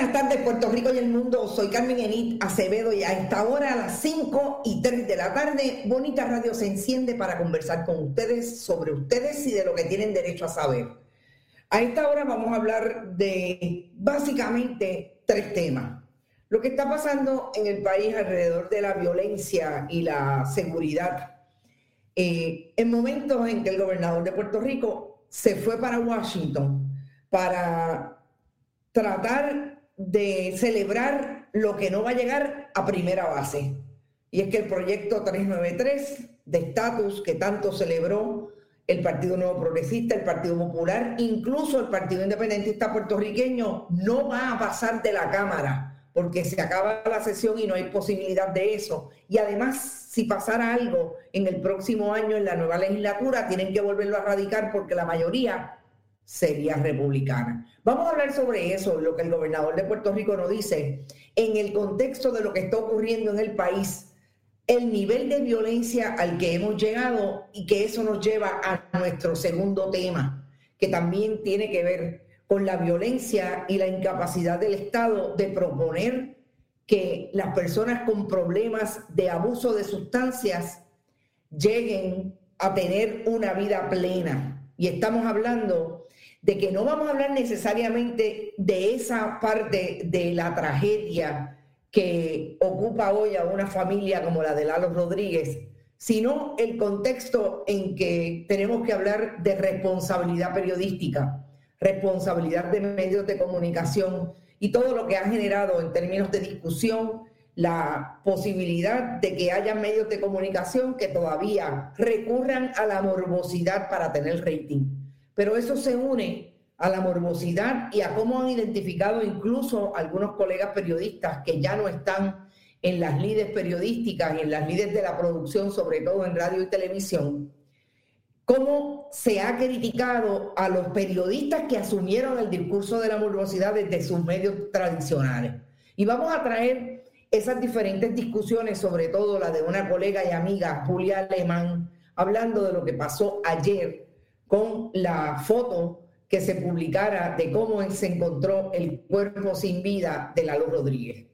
buenas tardes, Puerto Rico y el mundo. Soy Carmen Enit Acevedo y a esta hora, a las 5 y 3 de la tarde, Bonita Radio se enciende para conversar con ustedes sobre ustedes y de lo que tienen derecho a saber. A esta hora vamos a hablar de básicamente tres temas. Lo que está pasando en el país alrededor de la violencia y la seguridad. Eh, en momentos en que el gobernador de Puerto Rico se fue para Washington para tratar de celebrar lo que no va a llegar a primera base. Y es que el proyecto 393 de estatus que tanto celebró el Partido Nuevo Progresista, el Partido Popular, incluso el Partido Independentista puertorriqueño, no va a pasar de la Cámara porque se acaba la sesión y no hay posibilidad de eso. Y además, si pasara algo en el próximo año en la nueva legislatura, tienen que volverlo a radicar porque la mayoría sería republicana. Vamos a hablar sobre eso, lo que el gobernador de Puerto Rico nos dice, en el contexto de lo que está ocurriendo en el país, el nivel de violencia al que hemos llegado y que eso nos lleva a nuestro segundo tema, que también tiene que ver con la violencia y la incapacidad del Estado de proponer que las personas con problemas de abuso de sustancias lleguen a tener una vida plena. Y estamos hablando de que no vamos a hablar necesariamente de esa parte de la tragedia que ocupa hoy a una familia como la de Lalo Rodríguez, sino el contexto en que tenemos que hablar de responsabilidad periodística, responsabilidad de medios de comunicación y todo lo que ha generado en términos de discusión la posibilidad de que haya medios de comunicación que todavía recurran a la morbosidad para tener rating pero eso se une a la morbosidad y a cómo han identificado incluso algunos colegas periodistas que ya no están en las lides periodísticas y en las lides de la producción, sobre todo en radio y televisión, cómo se ha criticado a los periodistas que asumieron el discurso de la morbosidad desde sus medios tradicionales. Y vamos a traer esas diferentes discusiones, sobre todo la de una colega y amiga, Julia Alemán, hablando de lo que pasó ayer con la foto que se publicara de cómo se encontró el cuerpo sin vida de Lalo Rodríguez.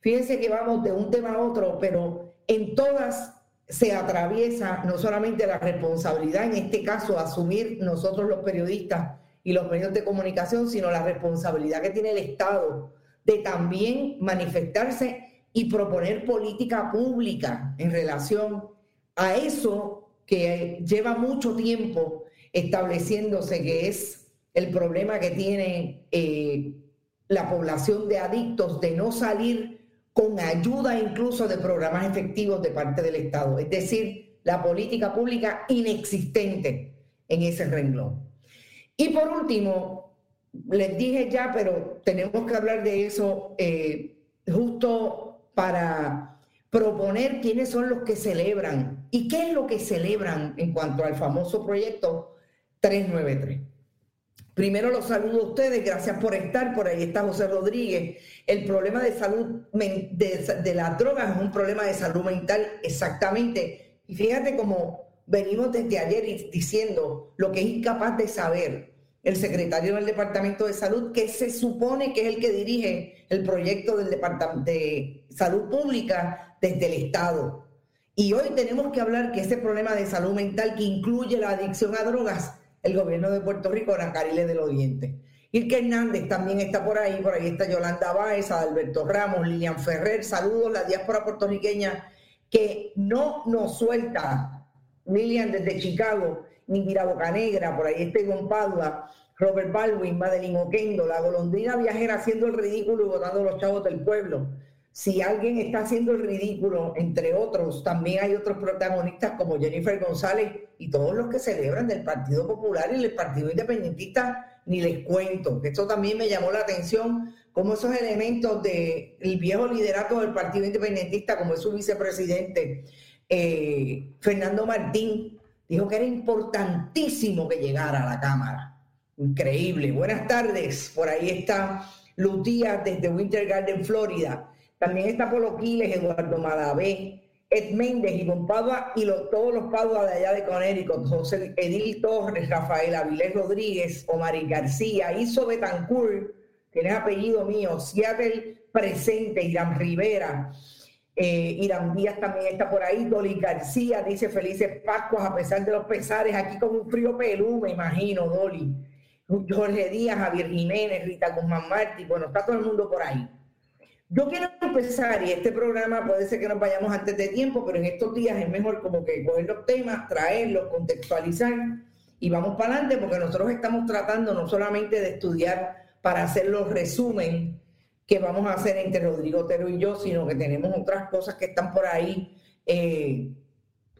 Fíjense que vamos de un tema a otro, pero en todas se atraviesa no solamente la responsabilidad, en este caso, asumir nosotros los periodistas y los medios de comunicación, sino la responsabilidad que tiene el Estado de también manifestarse y proponer política pública en relación a eso que lleva mucho tiempo estableciéndose que es el problema que tiene eh, la población de adictos de no salir con ayuda incluso de programas efectivos de parte del Estado, es decir, la política pública inexistente en ese renglón. Y por último, les dije ya, pero tenemos que hablar de eso eh, justo para proponer quiénes son los que celebran y qué es lo que celebran en cuanto al famoso proyecto 393. Primero los saludo a ustedes, gracias por estar. Por ahí está José Rodríguez. El problema de salud de, de las drogas es un problema de salud mental, exactamente. Y fíjate cómo venimos desde ayer diciendo lo que es incapaz de saber el secretario del Departamento de Salud, que se supone que es el que dirige el proyecto del Departamento de Salud Pública desde el Estado. Y hoy tenemos que hablar que ese problema de salud mental que incluye la adicción a drogas, el gobierno de Puerto Rico, Cariles del Oriente. Irke Hernández también está por ahí, por ahí está Yolanda Báez, Alberto Ramos, Lilian Ferrer, saludos, la diáspora puertorriqueña que no nos suelta, Lilian desde Chicago, ni Boca Negra, por ahí está Ivonne Padua, Robert Baldwin, Madeline Oquendo, la golondrina viajera haciendo el ridículo y votando los chavos del pueblo. Si alguien está haciendo el ridículo, entre otros, también hay otros protagonistas como Jennifer González y todos los que celebran del Partido Popular y del Partido Independentista, ni les cuento. Esto también me llamó la atención, como esos elementos del viejo liderato del Partido Independentista, como es su vicepresidente, eh, Fernando Martín, dijo que era importantísimo que llegara a la Cámara. Increíble. Buenas tardes. Por ahí está Lutía desde Winter Garden, Florida. También está Polo Quiles, Eduardo Madavé, Ed Méndez, y Padua y todos los Padua de allá de Conérico, José Edil Torres, Rafael Avilés Rodríguez, Omar García, Iso Betancourt, tienes apellido mío, Seattle presente, Irán Rivera, eh, Irán Díaz también está por ahí. Dolly García dice felices Pascuas a pesar de los pesares. Aquí con un frío pelú, me imagino, Dolly. Jorge Díaz, Javier Jiménez, Rita Guzmán Martí. Bueno, está todo el mundo por ahí. Yo quiero empezar, y este programa puede ser que nos vayamos antes de tiempo, pero en estos días es mejor como que coger los temas, traerlos, contextualizar y vamos para adelante porque nosotros estamos tratando no solamente de estudiar para hacer los resumen que vamos a hacer entre Rodrigo Otero y yo, sino que tenemos otras cosas que están por ahí, eh,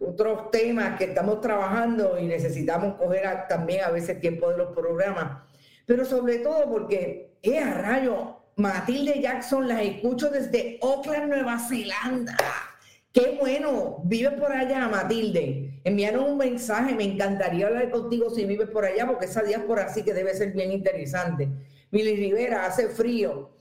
otros temas que estamos trabajando y necesitamos coger también a veces tiempo de los programas. Pero sobre todo porque, es a rayo, Matilde Jackson las escucho desde Auckland, Nueva Zelanda. Qué bueno, vives por allá, Matilde. Envíanos un mensaje, me encantaría hablar contigo si vives por allá, porque esa diáspora así que debe ser bien interesante. Mili Rivera, hace frío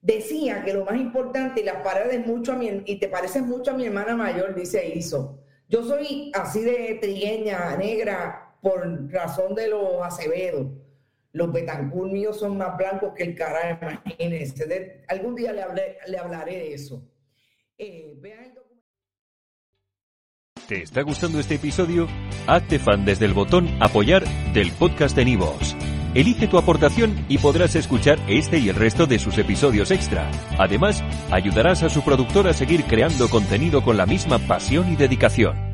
decía que lo más importante, y las paredes mucho a mi, y te pareces mucho a mi hermana mayor, dice Iso. Yo soy así de trigueña, negra, por razón de los Acevedo. Los Betancur míos son más blancos que el carajo, imagínense. algún día le, le hablaré de eso. Eh, ¿Te está gustando este episodio? Hazte fan desde el botón apoyar del podcast de Nivos. Elige tu aportación y podrás escuchar este y el resto de sus episodios extra. Además, ayudarás a su productor a seguir creando contenido con la misma pasión y dedicación.